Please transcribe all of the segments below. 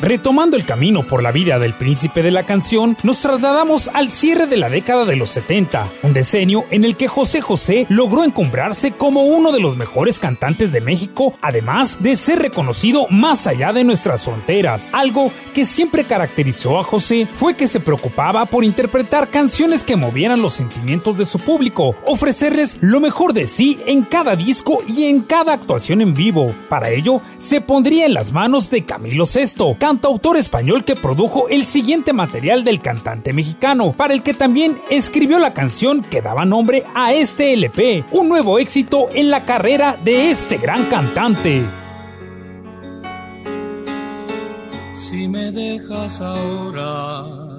Retomando el camino por la vida del príncipe de la canción, nos trasladamos al cierre de la década de los 70, un decenio en el que José José logró encumbrarse como uno de los mejores cantantes de México, además de ser reconocido más allá de nuestras fronteras. Algo que siempre caracterizó a José fue que se preocupaba por interpretar canciones que movieran los sentimientos de su público, ofrecerles lo mejor de sí en cada disco y en cada actuación en vivo. Para ello, se pondría en las manos de Camilo VI, cantautor español que produjo el siguiente material del cantante mexicano, para el que también escribió la canción que daba nombre a este LP, un nuevo éxito en la carrera de este gran cantante. Si me dejas ahora,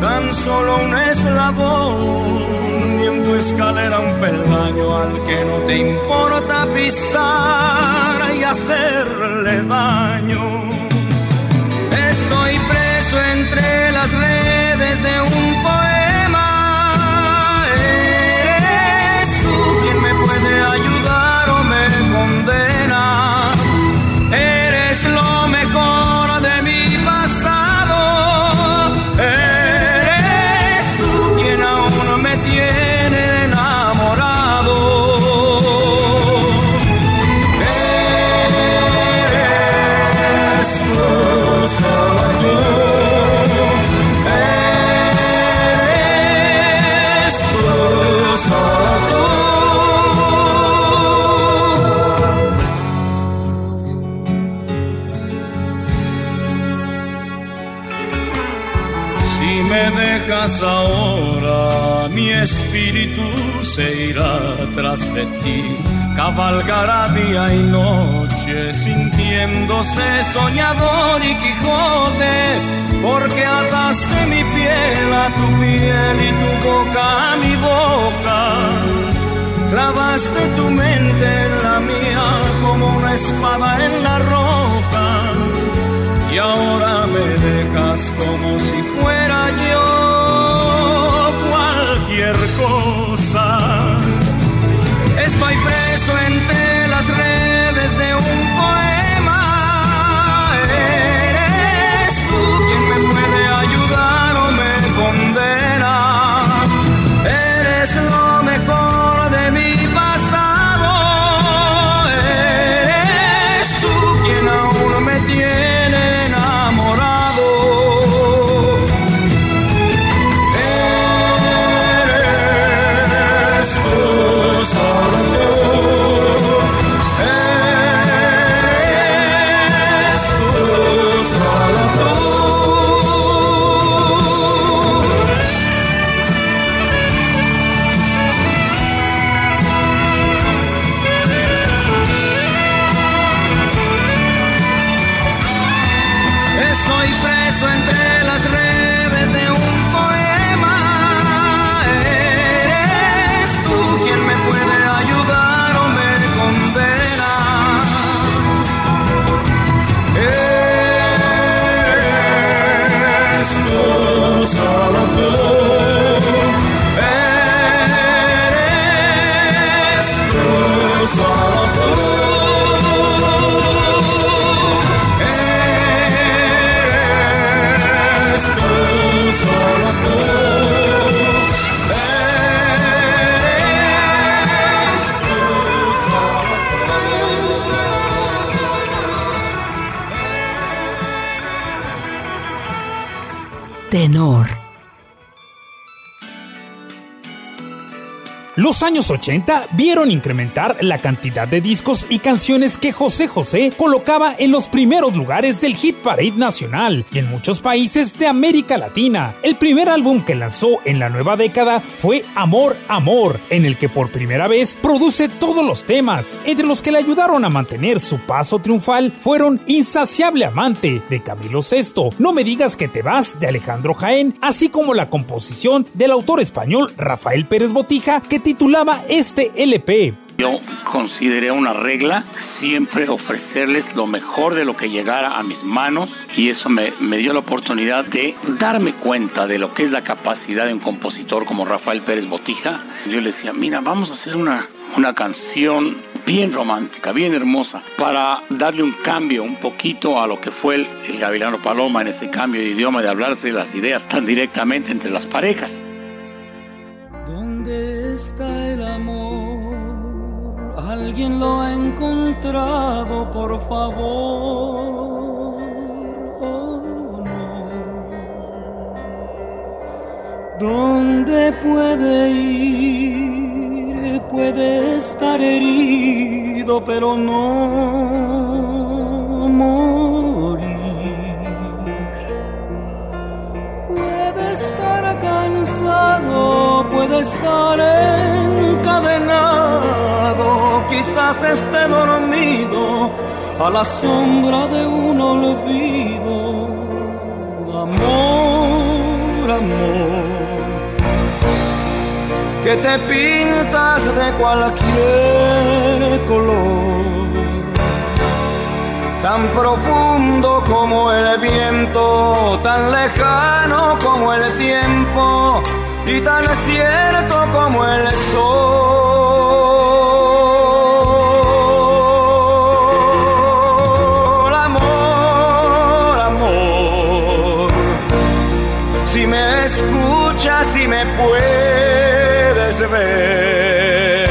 tan solo un eslabón y en tu escalera un peldaño al que no te importa pisar y hacerle daño. Estoy preso entre las redes de un poema. Eres tú quien me puede ayudar o me condena. Eres lo ahora, mi espíritu se irá tras de ti. Cabalgará día y noche, sintiéndose soñador y Quijote, porque ataste mi piel a tu piel y tu boca a mi boca. Clavaste tu mente en la mía como una espada en la roca y ahora me dejas como si fuera yo cosa. Estoy preso entre Los años 80 vieron incrementar la cantidad de discos y canciones que José José colocaba en los primeros lugares del Hit Parade nacional y en muchos países de América Latina. El primer álbum que lanzó en la nueva década fue Amor, Amor, en el que por primera vez produce todos los temas. Entre los que le ayudaron a mantener su paso triunfal fueron Insaciable Amante de Camilo VI, No me digas que te vas de Alejandro Jaén, así como la composición del autor español Rafael Pérez Botija que titulaba este LP. Yo consideré una regla siempre ofrecerles lo mejor de lo que llegara a mis manos y eso me, dio la oportunidad de darme cuenta de lo que es la capacidad de un compositor como Rafael Pérez Botija. Yo le decía, mira, vamos a hacer una, una canción bien romántica, bien hermosa, para darle un cambio un poquito a lo que fue el, el Gavilano Paloma en ese cambio de idioma, de hablarse las ideas tan directamente entre las parejas. Alguien lo ha encontrado, por favor. Oh, no. ¿Dónde puede ir? Puede estar herido, pero no morir. Puede estar cansado, puede estar encadenado, quizás esté dormido a la sombra de un olvido. Amor, amor, que te pintas de cualquier color tan profundo como el viento, tan lejano como el tiempo y tan cierto como el sol. Amor, amor, si me escuchas, si me puedes ver,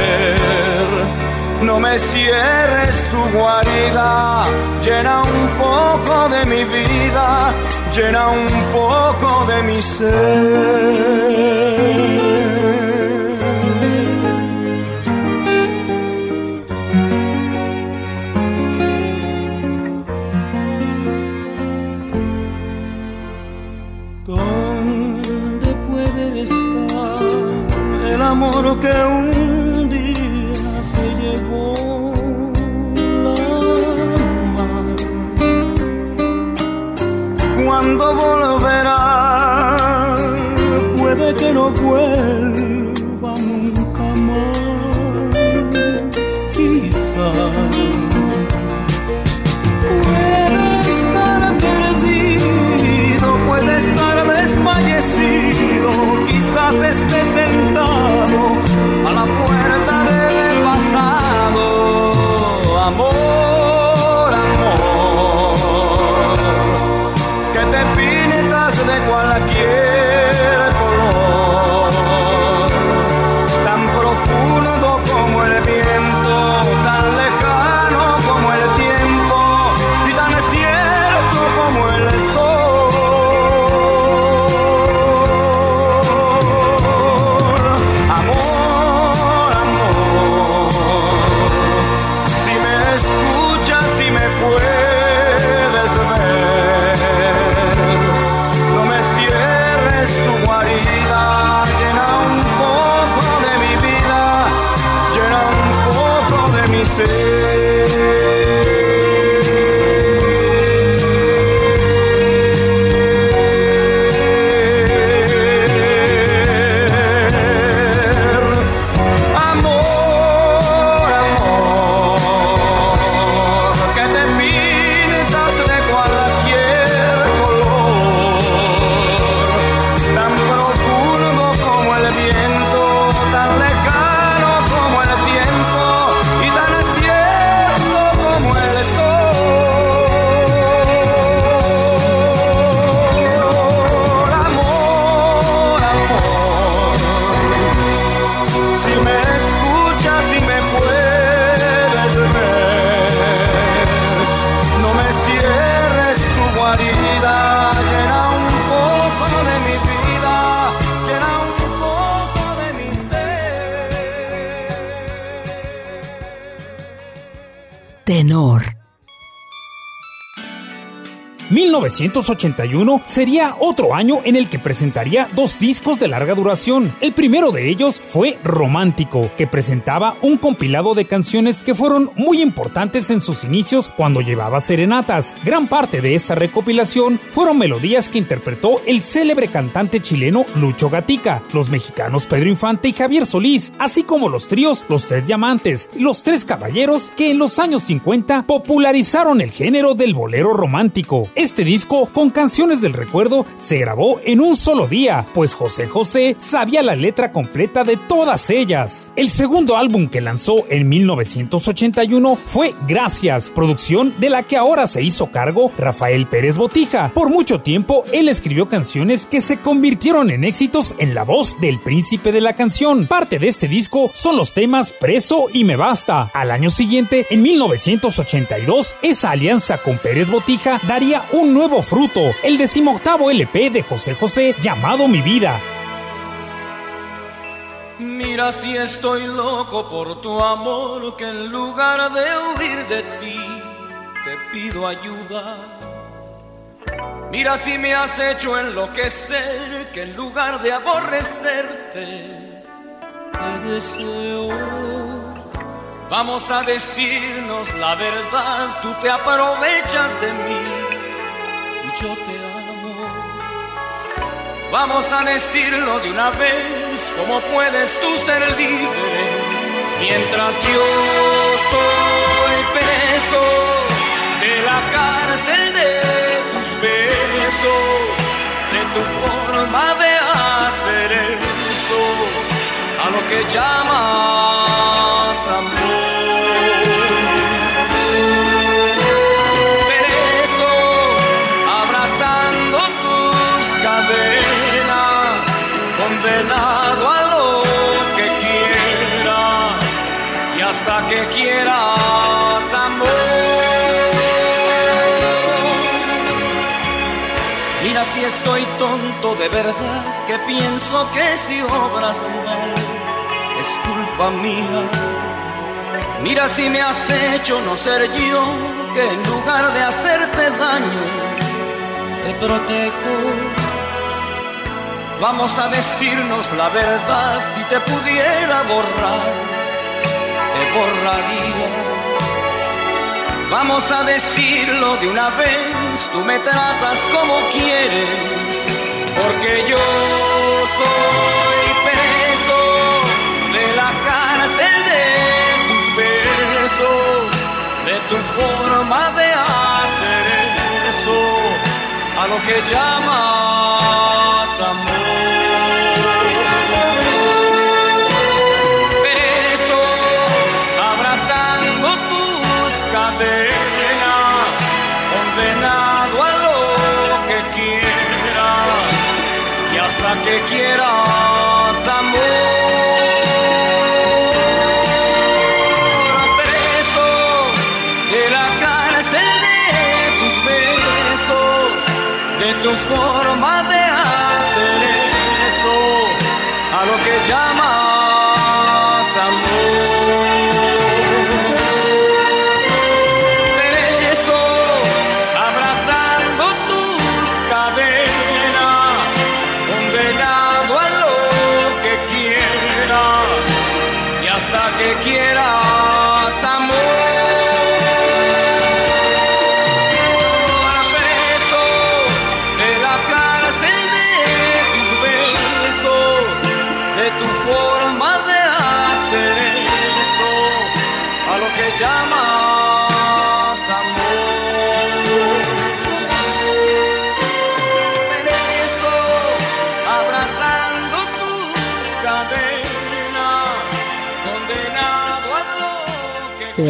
no me cierres tu guarida, llena un poco de mi vida, llena un poco de mi ser. ¿Dónde puede estar el amor que un cuando volverá. Puede que no vuelva 1981 sería otro año en el que presentaría dos discos de larga duración. El primero de ellos fue Romántico, que presentaba un compilado de canciones que fueron muy importantes en sus inicios cuando llevaba serenatas. Gran parte de esta recopilación fueron melodías que interpretó el célebre cantante chileno Lucho Gatica, los mexicanos Pedro Infante y Javier Solís, así como los tríos Los Tres Diamantes y Los Tres Caballeros que en los años 50 popularizaron el género del bolero romántico. Este disco, con canciones del recuerdo, se grabó en un solo día, pues José José sabía la letra completa de todas ellas. El segundo álbum que lanzó en 1981 fue Gracias, producción de la que ahora se hizo cargo Rafael Pérez Botija. Por mucho tiempo, él escribió canciones que se convirtieron en éxitos en la voz del príncipe de la canción. Parte de este disco son los temas Preso y Me Basta. Al año siguiente, en 1982, esa alianza con Pérez Botija daría un nuevo fruto, el decimoctavo LP de José José llamado Mi Vida. Mira si estoy loco por tu amor, que en lugar de huir de ti, te pido ayuda. Mira si me has hecho enloquecer, que en lugar de aborrecerte, te deseo. Vamos a decirnos la verdad, tú te aprovechas de mí yo te amo. Vamos a decirlo de una vez, ¿cómo puedes tú ser libre mientras yo soy preso de la cárcel de tus besos, de tu forma de hacer eso, a lo que llamas amor? Quieras amor. Mira si estoy tonto de verdad, que pienso que si obras mal es culpa mía. Mira si me has hecho no ser yo, que en lugar de hacerte daño, te protejo Vamos a decirnos la verdad, si te pudiera borrar, te borraría. Vamos a decirlo de una vez, tú me tratas como quieres, porque yo soy preso de la cárcel de tus besos, de tu forma de hacer eso, a lo que llamas amor. A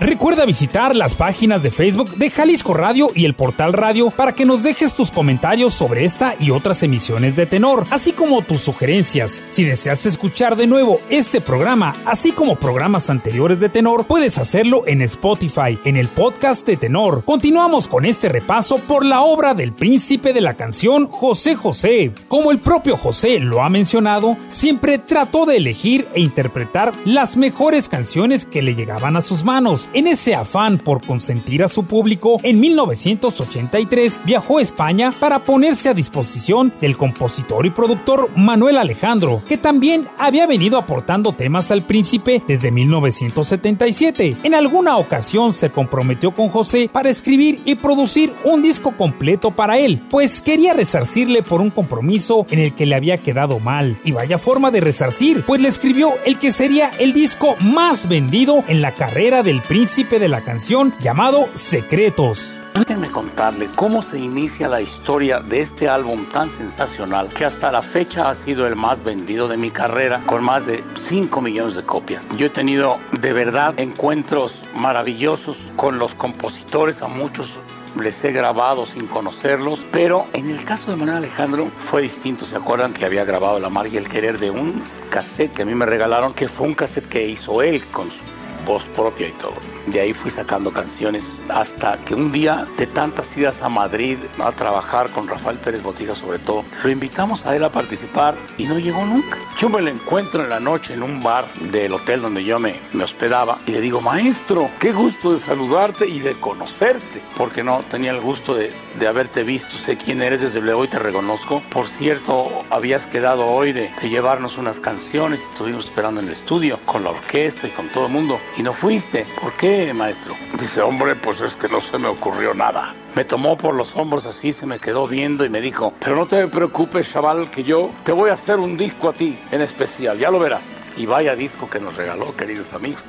Recuerda visitar las páginas de Facebook de Jalisco Radio y el portal radio para que nos dejes tus comentarios sobre esta y otras emisiones de tenor, así como tus sugerencias. Si deseas escuchar de nuevo este programa, así como programas anteriores de tenor, puedes hacerlo en Spotify, en el podcast de tenor. Continuamos con este repaso por la obra del príncipe de la canción José José. Como el propio José lo ha mencionado, siempre trató de elegir e interpretar las mejores canciones que le llegaban a sus manos en ese afán por consentir a su público, en 1983 viajó a España para ponerse a disposición del compositor y productor Manuel Alejandro, que también había venido aportando temas al príncipe desde 1977. En alguna ocasión se comprometió con José para escribir y producir un disco completo para él, pues quería resarcirle por un compromiso en el que le había quedado mal. Y vaya forma de resarcir, pues le escribió el que sería el disco más vendido en la carrera del príncipe príncipe de la canción llamado Secretos. Déjenme contarles cómo se inicia la historia de este álbum tan sensacional que hasta la fecha ha sido el más vendido de mi carrera con más de 5 millones de copias. Yo he tenido de verdad encuentros maravillosos con los compositores, a muchos les he grabado sin conocerlos, pero en el caso de Manuel Alejandro fue distinto. ¿Se acuerdan que había grabado La Mar y el Querer de un cassette que a mí me regalaron, que fue un cassette que hizo él con su voz propia y todo. De ahí fui sacando canciones hasta que un día, de tantas idas a Madrid a trabajar con Rafael Pérez Botija sobre todo, lo invitamos a él a participar y no llegó nunca. Yo me lo encuentro en la noche en un bar del hotel donde yo me, me hospedaba y le digo, maestro, qué gusto de saludarte y de conocerte, porque no tenía el gusto de, de haberte visto, sé quién eres desde luego y te reconozco. Por cierto, habías quedado hoy de, de llevarnos unas canciones, estuvimos esperando en el estudio con la orquesta y con todo el mundo y no fuiste. ¿Por qué, maestro? Dice, hombre, pues es que no se me ocurrió nada. Me tomó por los hombros así, se me quedó viendo y me dijo, pero no te preocupes, chaval, que yo te voy a hacer un disco a ti en especial, ya lo verás. Y vaya disco que nos regaló, queridos amigos.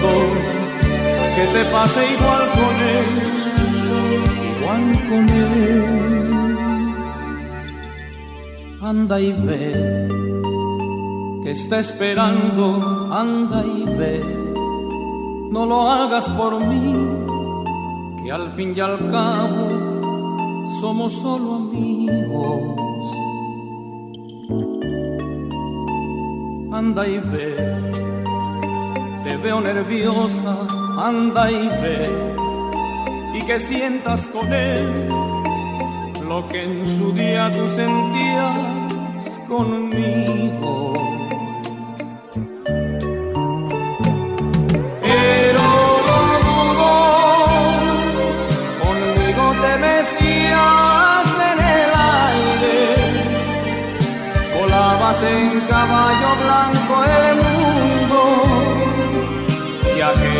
Que te pase igual con él, igual con él. Anda y ve, te está esperando, anda y ve, no lo hagas por mí que al fin y al cabo somos solo amigos. Anda y ve, te veo nerviosa, anda y ve, y que sientas con él lo que en su día tú sentías conmigo.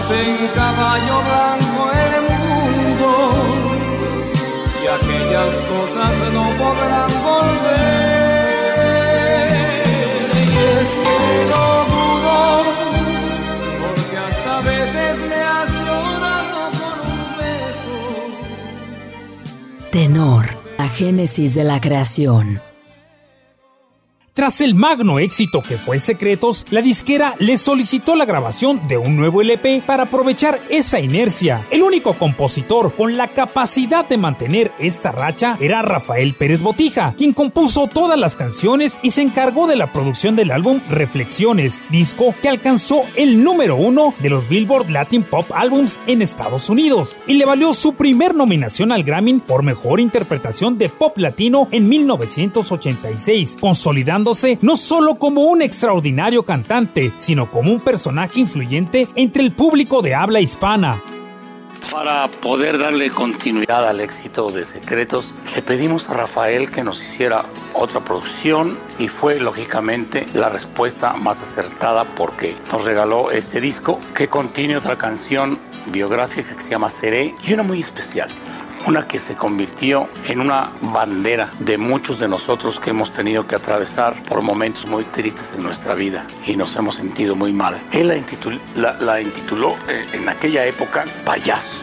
Volabas en caballo blanco el mundo y aquellas cosas no podrán volver. Y es que no dudo, porque hasta a veces me has llorado con un beso. Tenor, la génesis de la creación. Tras el magno éxito que fue Secretos, la disquera le solicitó la grabación de un nuevo LP para aprovechar esa inercia. El único compositor con la capacidad de mantener esta racha era Rafael Pérez Botija, quien compuso todas las canciones y se encargó de la producción del álbum Reflexiones, disco que alcanzó el número uno de los Billboard Latin Pop Albums en Estados Unidos y le valió su primer nominación al Grammy por mejor interpretación de pop latino en 1986, no solo como un extraordinario cantante, sino como un personaje influyente entre el público de habla hispana. Para poder darle continuidad al éxito de Secretos, le pedimos a Rafael que nos hiciera otra producción y fue lógicamente la respuesta más acertada porque nos regaló este disco que contiene otra canción biográfica que se llama Seré y una muy especial. Una que se convirtió en una bandera de muchos de nosotros que hemos tenido que atravesar por momentos muy tristes en nuestra vida y nos hemos sentido muy mal. Él la intituló, la, eh, en aquella época Payaso.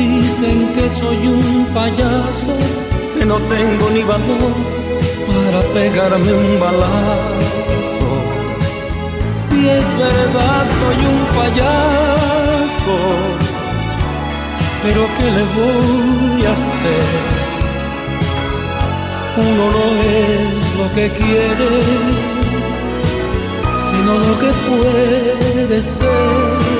Dicen que soy un payaso que no tengo ni valor para pegarme un balazo. Y es verdad, soy un payaso, pero ¿qué le voy a hacer? Uno no es lo que quiere, sino lo que puede ser.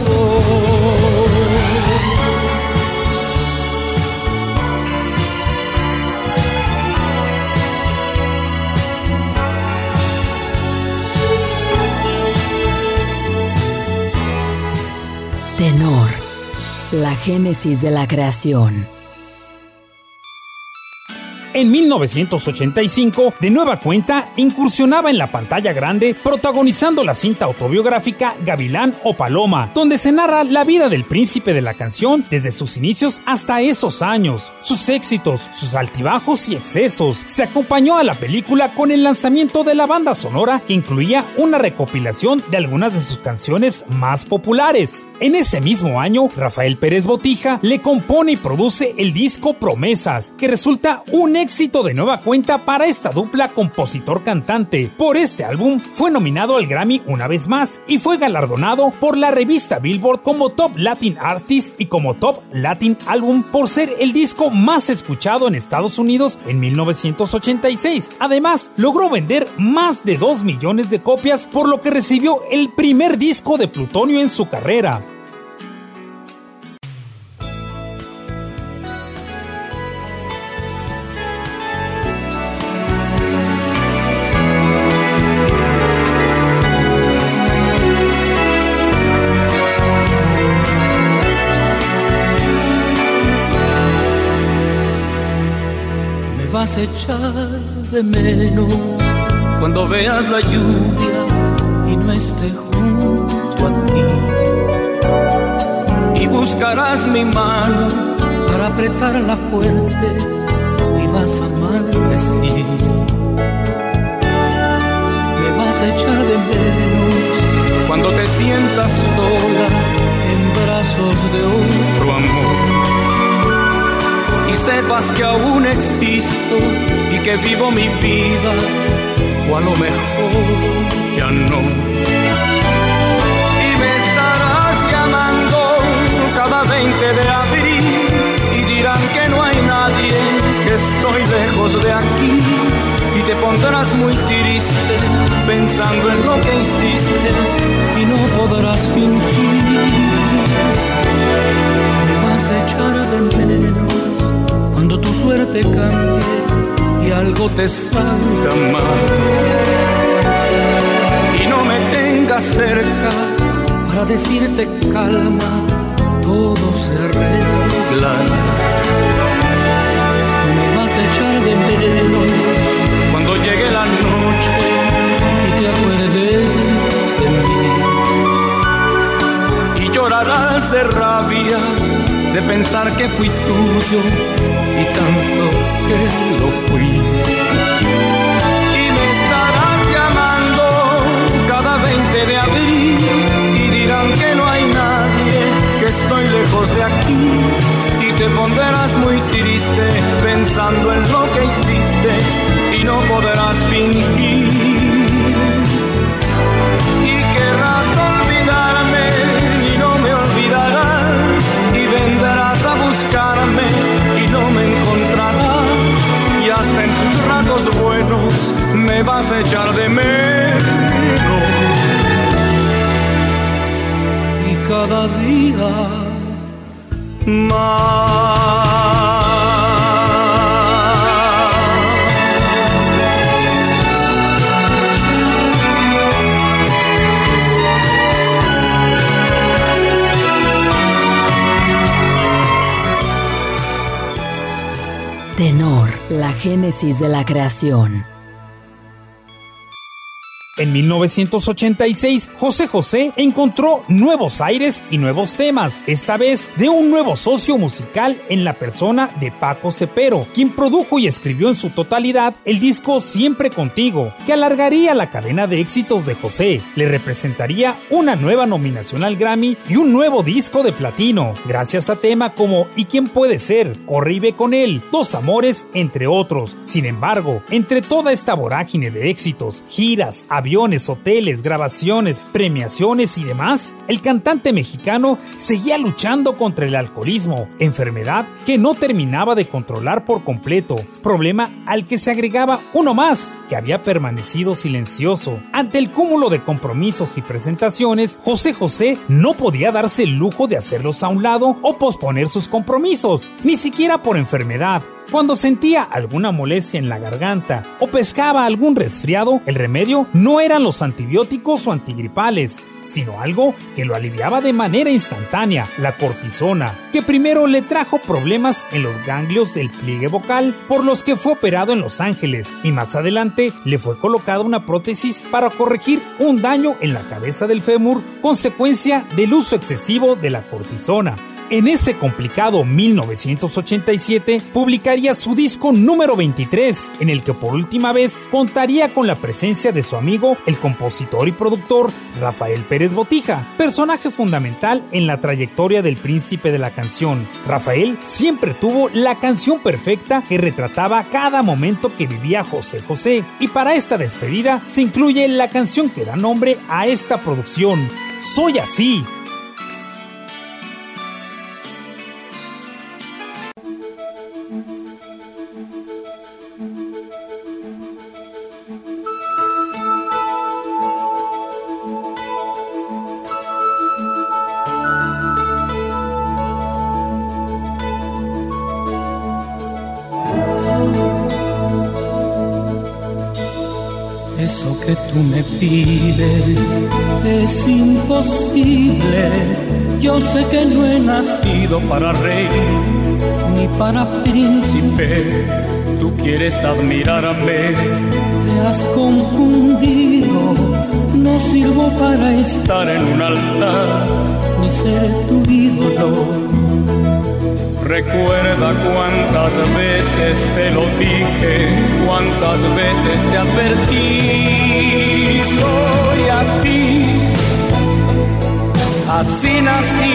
La génesis de la creación. En 1985, de nueva cuenta, incursionaba en la pantalla grande protagonizando la cinta autobiográfica Gavilán o Paloma, donde se narra la vida del príncipe de la canción desde sus inicios hasta esos años, sus éxitos, sus altibajos y excesos. Se acompañó a la película con el lanzamiento de la banda sonora que incluía una recopilación de algunas de sus canciones más populares. En ese mismo año, Rafael Pérez Botija le compone y produce el disco Promesas, que resulta un éxito de nueva cuenta para esta dupla compositor-cantante. Por este álbum fue nominado al Grammy una vez más y fue galardonado por la revista Billboard como Top Latin Artist y como Top Latin Album por ser el disco más escuchado en Estados Unidos en 1986. Además, logró vender más de 2 millones de copias, por lo que recibió el primer disco de plutonio en su carrera. Vas a echar de menos cuando veas la lluvia y no esté junto a ti. Y buscarás mi mano para apretarla fuerte y vas a maldecir. Me vas a echar de menos cuando te sientas sola en brazos de otro amor y sepas que aún existo y que vivo mi vida, o a lo mejor ya no. Y me estarás llamando cada 20 de abril y dirán que no hay nadie, que estoy lejos de aquí. Y te pondrás muy triste pensando en lo que hiciste y no podrás fingir. Tu suerte cambie y algo te salga mal. Y no me tengas cerca para decirte calma, todo se arregla. Me vas a echar de menos cuando llegue la noche y te acuerdes de mí. Y llorarás de rabia de pensar que fui tuyo y tanto que lo fui. Y me estarás llamando cada 20 de abril y dirán que no hay nadie, que estoy lejos de aquí. Y te pondrás muy triste pensando en lo que hiciste y no podrás fingir. Buenos me vas a echar de menos. Y cada día más. De la creación. En 1986, José José encontró nuevos aires y nuevos temas, esta vez de un nuevo socio musical en la persona de Paco Cepero, quien produjo y escribió en su totalidad el disco Siempre Contigo, que alargaría la cadena de éxitos de José, le representaría una nueva nominación al Grammy y un nuevo disco de platino, gracias a temas como ¿Y quién puede ser? Ve con él, Dos Amores, entre otros. Sin embargo, entre toda esta vorágine de éxitos, giras, aviones, hoteles, grabaciones, premiaciones y demás, el cantante mexicano seguía luchando contra el alcoholismo, enfermedad que no terminaba de controlar por completo, problema al que se agregaba uno más, que había permanecido silencioso. Ante el cúmulo de compromisos y presentaciones, José José no podía darse el lujo de hacerlos a un lado o posponer sus compromisos, ni siquiera por enfermedad, Cuando sentía alguna molestia en la garganta o pescaba algún resfriado, el remedio no eran los antibióticos o antigripales, sino algo que lo aliviaba de manera instantánea, la cortisona, que primero le trajo problemas en los ganglios del pliegue vocal, por los que fue operado en Los Ángeles, y más adelante le fue colocada una prótesis para corregir un daño en la cabeza del fémur, consecuencia del uso excesivo de la cortisona. En ese complicado 1987 publicaría su disco número 23, en el que por última vez contaría con la presencia de su amigo, el compositor y productor Rafael Pérez Botija, personaje fundamental en la trayectoria del príncipe de la canción. Rafael siempre tuvo la canción perfecta que retrataba cada momento que vivía José José, y para esta despedida se incluye la canción que da nombre a esta producción, Soy así, Yo sé que no he nacido para rey ni para príncipe. Tú quieres admirarme, te has confundido. No sirvo para estar en un altar ni ser tu ídolo Recuerda cuántas veces te lo dije, cuántas veces te advertí. Soy así, así nací,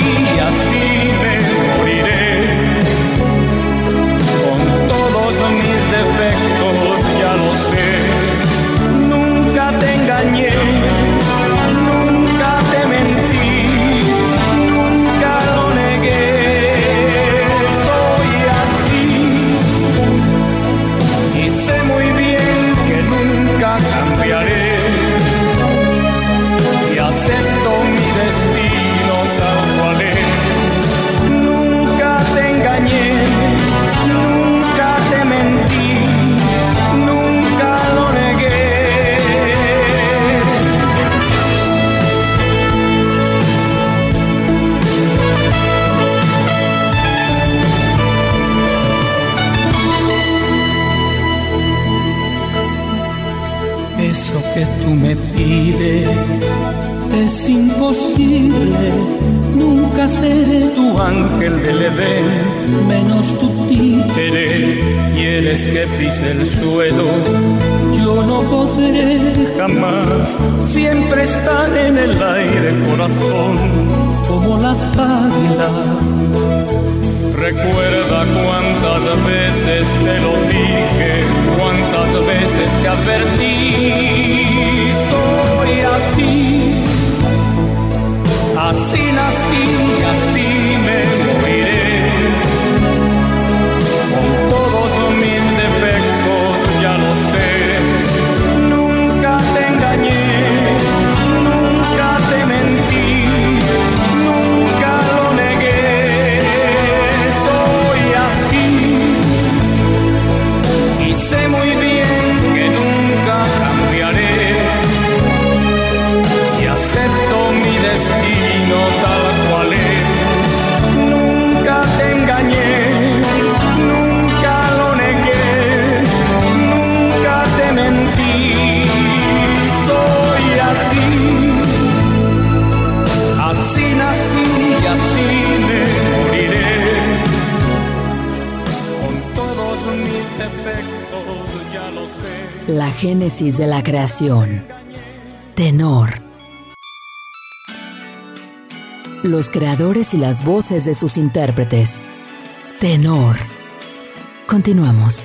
de la creación. Tenor. Los creadores y las voces de sus intérpretes. Tenor. Continuamos.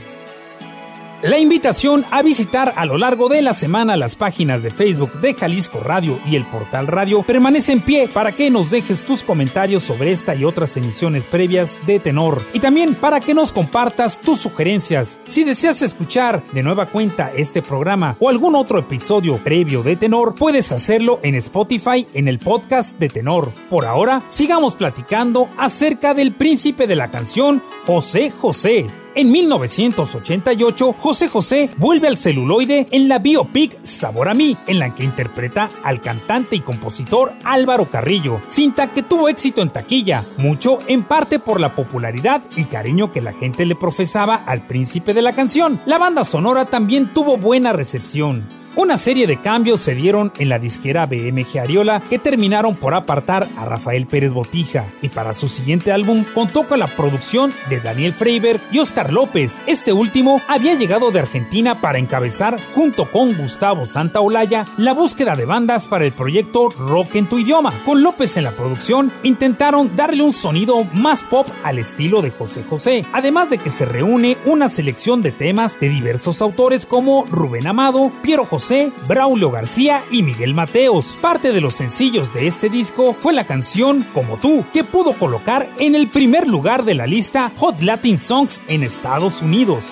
La invitación a visitar a lo largo de la semana las páginas de Facebook de Jalisco Radio y el portal Radio permanece en pie para que nos dejes tus comentarios sobre esta y otras emisiones previas de Tenor y también para que nos compartas tus sugerencias. Si deseas escuchar de nueva cuenta este programa o algún otro episodio previo de Tenor, puedes hacerlo en Spotify en el podcast de Tenor. Por ahora, sigamos platicando acerca del príncipe de la canción, José José. En 1988, José José vuelve al celuloide en la biopic Sabor a mí, en la que interpreta al cantante y compositor Álvaro Carrillo, cinta que tuvo éxito en taquilla, mucho en parte por la popularidad y cariño que la gente le profesaba al príncipe de la canción. La banda sonora también tuvo buena recepción. Una serie de cambios se dieron en la disquera BMG Ariola que terminaron por apartar a Rafael Pérez Botija y para su siguiente álbum contó con la producción de Daniel Freiberg y Oscar López. Este último había llegado de Argentina para encabezar junto con Gustavo Santaolalla la búsqueda de bandas para el proyecto Rock en tu idioma. Con López en la producción intentaron darle un sonido más pop al estilo de José José, además de que se reúne una selección de temas de diversos autores como Rubén Amado, Piero José Braulio García y Miguel Mateos. Parte de los sencillos de este disco fue la canción Como tú, que pudo colocar en el primer lugar de la lista Hot Latin Songs en Estados Unidos.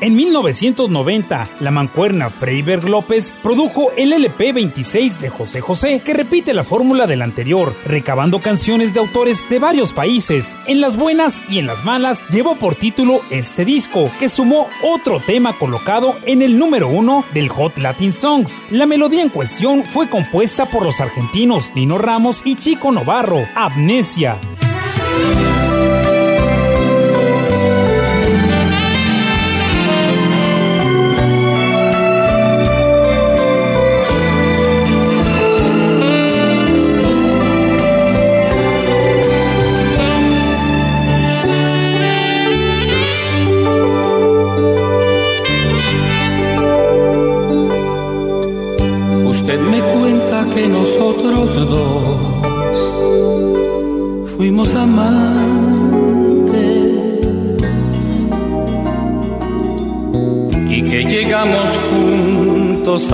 En 1990, la mancuerna Freiberg López produjo el LP 26 de José José, que repite la fórmula del anterior, recabando canciones de autores de varios países. En las buenas y en las malas, llevó por título este disco, que sumó otro tema colocado en el número uno del Hot Latin Songs. La melodía en cuestión fue compuesta por los argentinos Dino Ramos y Chico Novarro, Amnesia.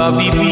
A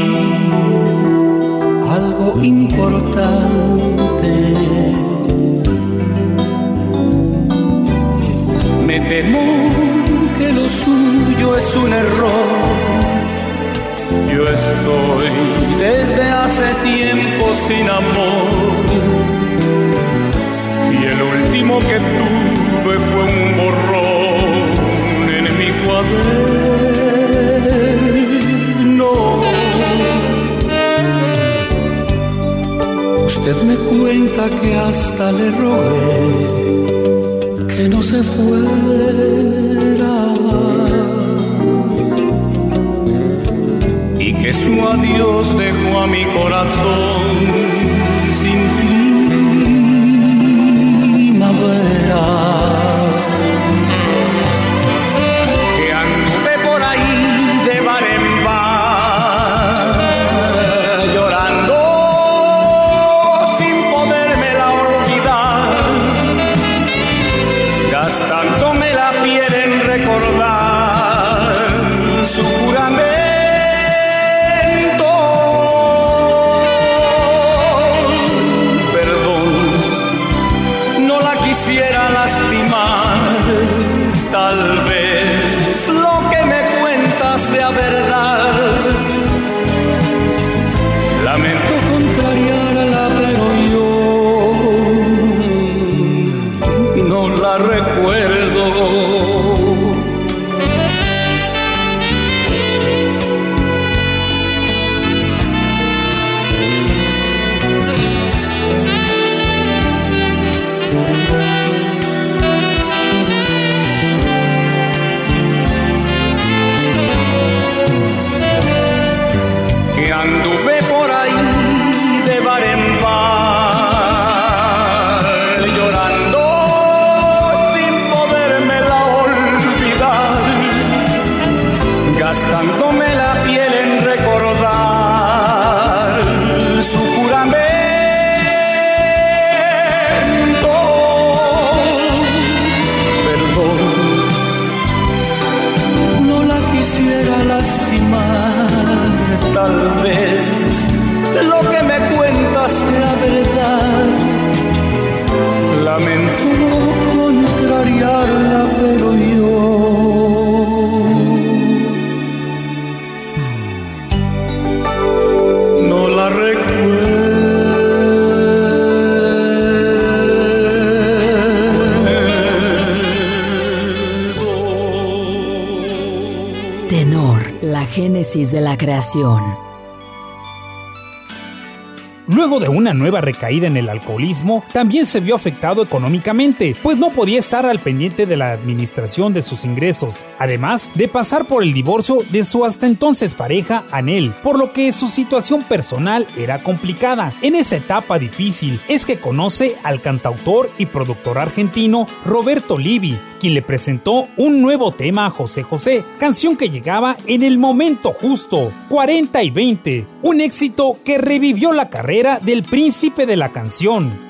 génesis de la creación. Luego de una nueva recaída en el alcoholismo, también se vio afectado económicamente, pues no podía estar al pendiente de la administración de sus ingresos, además de pasar por el divorcio de su hasta entonces pareja, Anel, por lo que su situación personal era complicada. En esa etapa difícil es que conoce al cantautor y productor argentino Roberto Livi, quien le presentó un nuevo tema a José José, canción que llegaba en el momento justo, 40 y 20, un éxito que revivió la carrera del príncipe de la canción,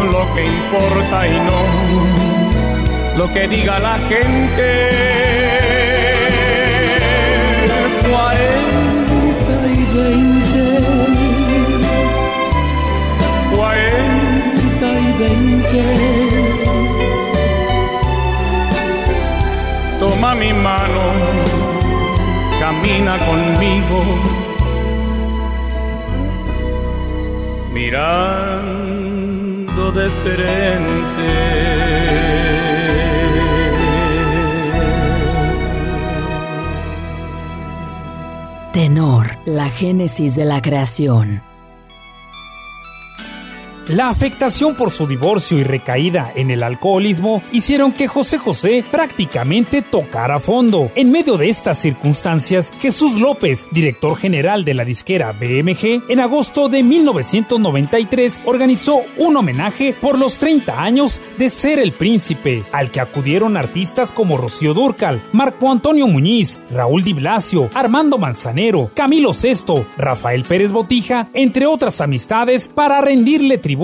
lo que importa y no lo que diga la gente. Cuarenta y veinte, cuarenta y veinte. Toma mi mano, camina conmigo Tenor, la génesis de la creación. La afectación por su divorcio y recaída en el alcoholismo hicieron que José José prácticamente tocara fondo. En medio de estas circunstancias, Jesús López, director general de la disquera BMG, en agosto de 1993 organizó un homenaje por los 30 años de ser el príncipe, al que acudieron artistas como Rocío Durcal, Marco Antonio Muñiz, Raúl Di Blasio, Armando Manzanero, Camilo Sesto, Rafael Pérez Botija, entre otras amistades, para rendirle tributo.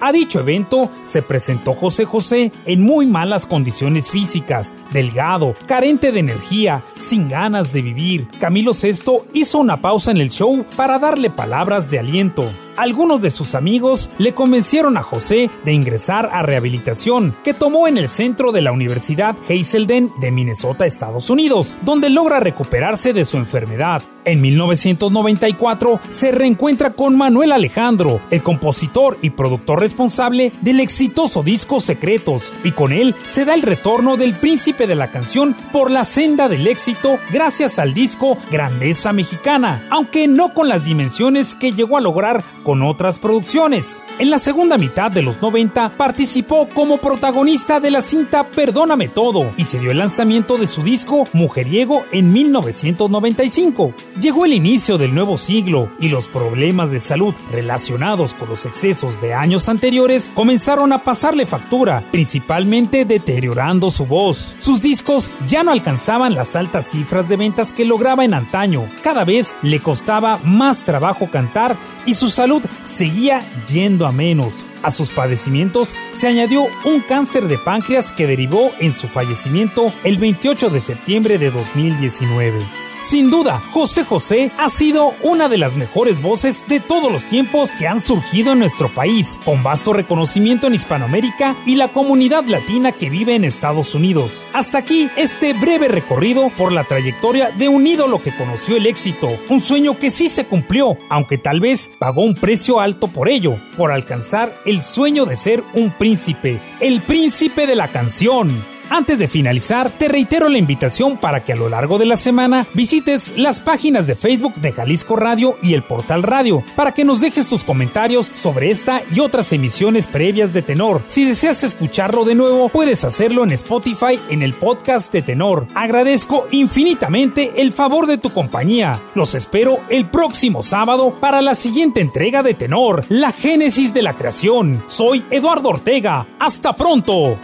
A dicho evento se presentó José José en muy malas condiciones físicas, delgado, carente de energía, sin ganas de vivir. Camilo Sesto hizo una pausa en el show para darle palabras de aliento algunos de sus amigos le convencieron a José de ingresar a rehabilitación, que tomó en el centro de la Universidad Hazelden de Minnesota, Estados Unidos, donde logra recuperarse de su enfermedad. En 1994 se reencuentra con Manuel Alejandro, el compositor y productor responsable del exitoso disco Secretos, y con él se da el retorno del príncipe de la canción por la senda del éxito gracias al disco Grandeza Mexicana, aunque no con las dimensiones que llegó a lograr con otras producciones. En la segunda mitad de los 90 participó como protagonista de la cinta Perdóname Todo y se dio el lanzamiento de su disco Mujeriego en 1995. Llegó el inicio del nuevo siglo y los problemas de salud relacionados con los excesos de años anteriores comenzaron a pasarle factura, principalmente deteriorando su voz. Sus discos ya no alcanzaban las altas cifras de ventas que lograba en antaño. Cada vez le costaba más trabajo cantar y su salud seguía yendo a menos. A sus padecimientos se añadió un cáncer de páncreas que derivó en su fallecimiento el 28 de septiembre de 2019. Sin duda, José José ha sido una de las mejores voces de todos los tiempos que han surgido en nuestro país, con vasto reconocimiento en Hispanoamérica y la comunidad latina que vive en Estados Unidos. Hasta aquí este breve recorrido por la trayectoria de un ídolo que conoció el éxito, un sueño que sí se cumplió, aunque tal vez pagó un precio alto por ello, por alcanzar el sueño de ser un príncipe, el príncipe de la canción. Antes de finalizar, te reitero la invitación para que a lo largo de la semana visites las páginas de Facebook de Jalisco Radio y el portal Radio, para que nos dejes tus comentarios sobre esta y otras emisiones previas de Tenor. Si deseas escucharlo de nuevo, puedes hacerlo en Spotify en el podcast de Tenor. Agradezco infinitamente el favor de tu compañía. Los espero el próximo sábado para la siguiente entrega de Tenor, la génesis de la creación. Soy Eduardo Ortega. Hasta pronto.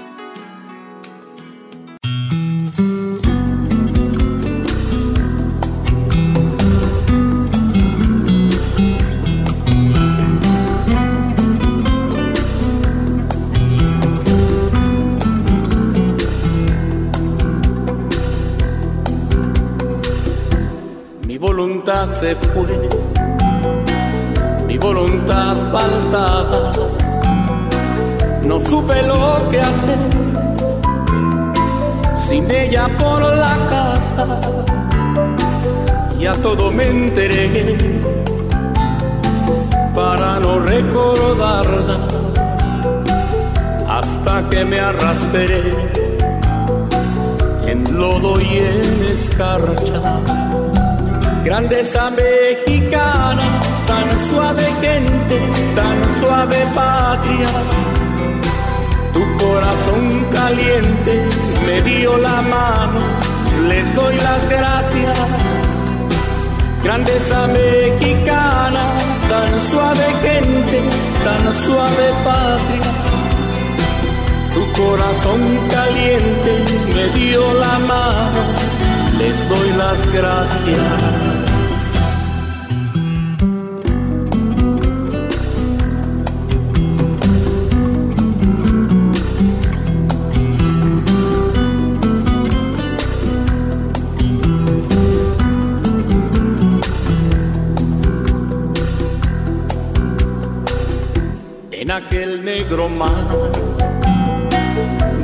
Se fue, mi voluntad faltaba, no supe lo que hacer, sin ella por la casa, ya todo me entregué para no recordarla, hasta que me arrastré en lodo y en escarcha grandeza mexicana, tan suave gente, tan suave patria. Tu corazón caliente me dio la mano, les doy las gracias. Grandeza mexicana, tan suave gente, tan suave patria. Tu corazón caliente me dio la mano les doy las gracias.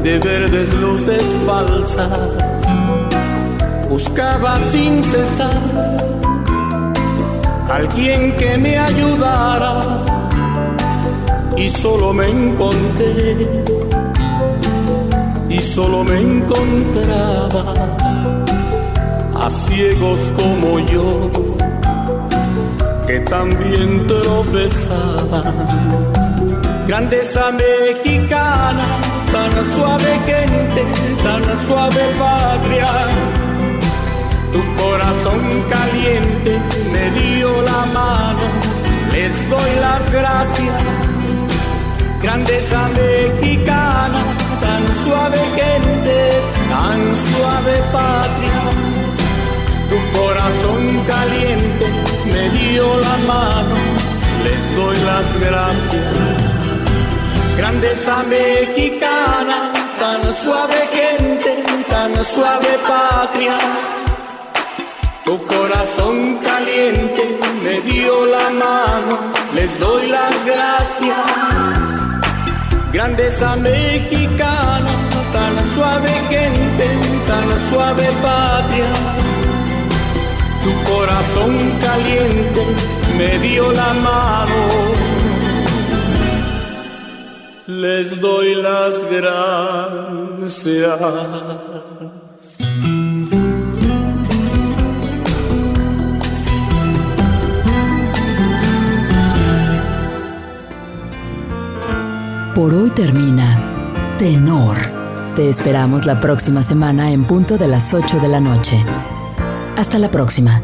De verdes luces falsas. Buscaba sin cesar alguien que me ayudara y solo me encontré y solo me encontraba a ciegos como yo que también tropezaban grandeza mexicana, tan suave gente, tan suave patria. Tu corazón caliente me dio la mano, les doy las gracias. Grandeza mexicana, tan suave gente, tan suave patria. Tu corazón caliente me dio la mano, les doy las gracias grandeza mexicana, tan suave gente, tan suave patria. Tu corazón caliente me dio la mano, les doy las gracias. Grandeza mexicana, tan suave gente, tan suave patria. Tu corazón caliente me dio la mano les doy las gracias. Por hoy termina Tenor. Te esperamos la próxima semana en punto de las 8 de la noche. Hasta la próxima.